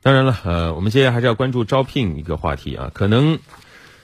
当然了，呃，我们接下来还是要关注招聘一个话题啊。可能，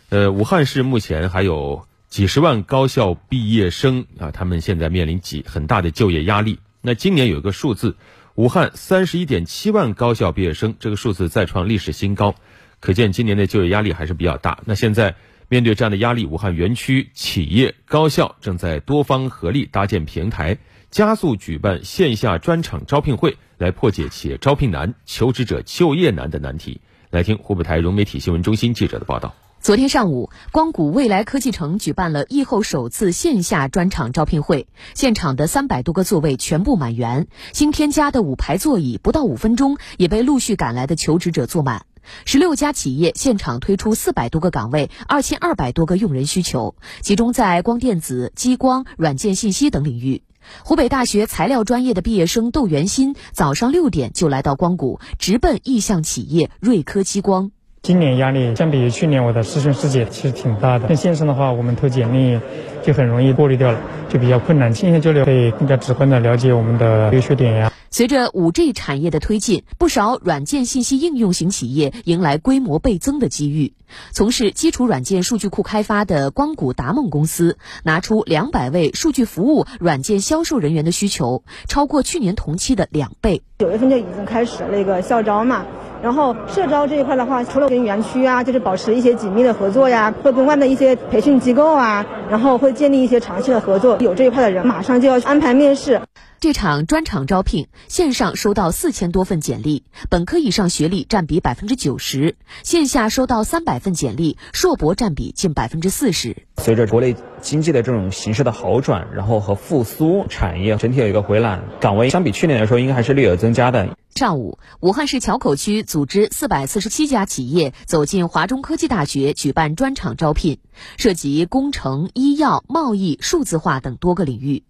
呃，武汉市目前还有几十万高校毕业生啊，他们现在面临几很大的就业压力。那今年有一个数字，武汉三十一点七万高校毕业生，这个数字再创历史新高，可见今年的就业压力还是比较大。那现在面对这样的压力，武汉园区企业高校正在多方合力搭建平台。加速举办线下专场招聘会，来破解企业招聘难、求职者就业难的难题。来听湖北台融媒体新闻中心记者的报道。昨天上午，光谷未来科技城举办了疫后首次线下专场招聘会，现场的三百多个座位全部满员，新添加的五排座椅不到五分钟也被陆续赶来的求职者坐满。十六家企业现场推出四百多个岗位，二千二百多个用人需求，集中在光电子、激光、软件信息等领域。湖北大学材料专业的毕业生窦元新早上六点就来到光谷，直奔意向企业瑞科激光。今年压力相比于去年，我的师兄师姐其实挺大的。跟线上的话，我们投简历就很容易过滤掉了，就比较困难。线下交流可以更加直观的了解我们的优缺点呀。随着五 G 产业的推进，不少软件信息应用型企业迎来规模倍增的机遇。从事基础软件数据库开发的光谷达梦公司，拿出两百位数据服务软件销售人员的需求，超过去年同期的两倍。九月份就已经开始那个校招嘛。然后社招这一块的话，除了跟园区啊，就是保持一些紧密的合作呀，会跟外面的一些培训机构啊，然后会建立一些长期的合作。有这一块的人，马上就要安排面试。这场专场招聘线上收到四千多份简历，本科以上学历占比百分之九十；线下收到三百份简历，硕博占比近百分之四十。随着国内经济的这种形势的好转，然后和复苏，产业整体有一个回暖，岗位相比去年来说，应该还是略有增加的。上午，武汉市硚口区组织四百四十七家企业走进华中科技大学举办专场招聘，涉及工程、医药、贸易、数字化等多个领域。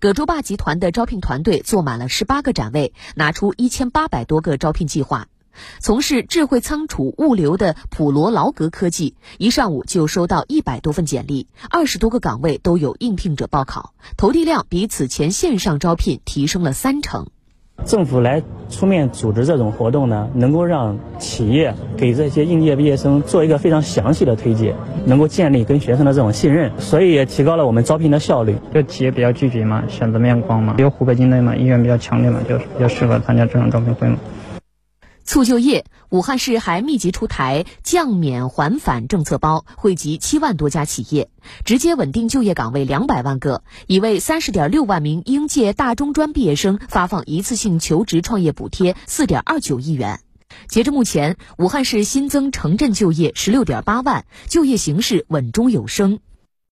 葛洲坝集团的招聘团队坐满了十八个展位，拿出一千八百多个招聘计划。从事智慧仓储物流的普罗劳格科技，一上午就收到一百多份简历，二十多个岗位都有应聘者报考，投递量比此前线上招聘提升了三成。政府来出面组织这种活动呢，能够让企业给这些应届毕业生做一个非常详细的推介，能够建立跟学生的这种信任，所以也提高了我们招聘的效率。就企业比较聚集嘛，选择面广嘛，有湖北境内嘛，意愿比较强烈嘛，就比较适合参加这场招聘会嘛。促就业，武汉市还密集出台降免还返政策包，惠及七万多家企业，直接稳定就业岗位两百万个，已为三十点六万名应届大中专毕业生发放一次性求职创业补贴四点二九亿元。截至目前，武汉市新增城镇就业十六点八万，就业形势稳中有升。